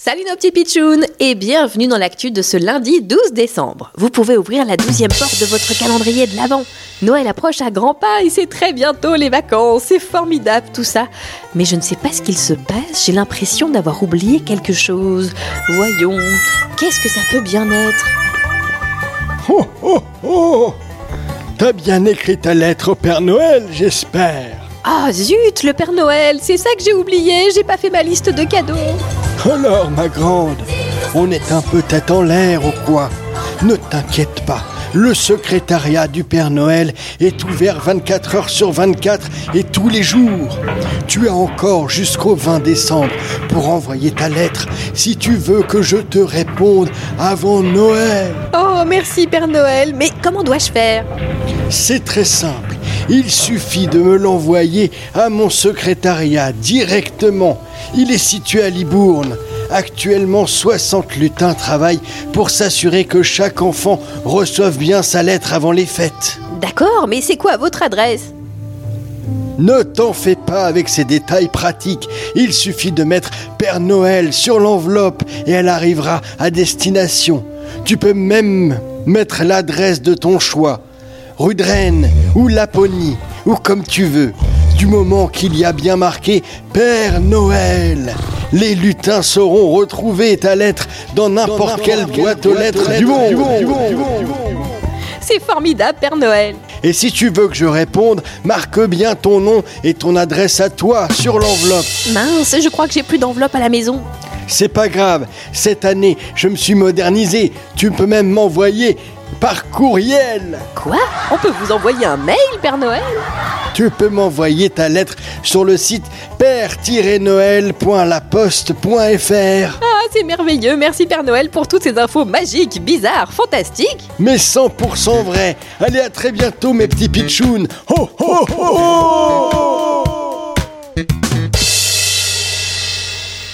Salut nos petits pitchouns et bienvenue dans l'actu de ce lundi 12 décembre. Vous pouvez ouvrir la douzième porte de votre calendrier de l'Avent. Noël approche à grands pas et c'est très bientôt les vacances. C'est formidable tout ça. Mais je ne sais pas ce qu'il se passe, j'ai l'impression d'avoir oublié quelque chose. Voyons, qu'est-ce que ça peut bien être? Oh oh oh T'as bien écrit ta lettre au Père Noël, j'espère. Ah zut, le Père Noël, c'est ça que j'ai oublié, j'ai pas fait ma liste de cadeaux. Alors, ma grande, on est un peu tête en l'air ou quoi? Ne t'inquiète pas, le secrétariat du Père Noël est ouvert 24 heures sur 24 et tous les jours. Tu as encore jusqu'au 20 décembre pour envoyer ta lettre si tu veux que je te réponde avant Noël. Oh merci Père Noël, mais comment dois-je faire? C'est très simple. Il suffit de me l'envoyer à mon secrétariat directement. Il est situé à Libourne. Actuellement, 60 lutins travaillent pour s'assurer que chaque enfant reçoive bien sa lettre avant les fêtes. D'accord, mais c'est quoi votre adresse? Ne t'en fais pas avec ces détails pratiques. Il suffit de mettre Père Noël sur l'enveloppe et elle arrivera à destination. Tu peux même mettre l'adresse de ton choix. Rue de Rennes ou Laponie ou comme tu veux. Du moment qu'il y a bien marqué Père Noël, les lutins sauront retrouver ta lettre dans n'importe quelle boîte aux lettres du monde. C'est formidable Père Noël. Et si tu veux que je réponde, marque bien ton nom et ton adresse à toi sur l'enveloppe. Mince, je crois que j'ai plus d'enveloppe à la maison. C'est pas grave, cette année, je me suis modernisé. Tu peux même m'envoyer par courriel. Quoi? On peut vous envoyer un mail Père Noël? Tu peux m'envoyer ta lettre sur le site père-noël.laposte.fr. Ah, c'est merveilleux. Merci Père Noël pour toutes ces infos magiques, bizarres, fantastiques. Mais 100% vrai. Allez, à très bientôt, mes petits pitchouns. Ho, ho, ho, ho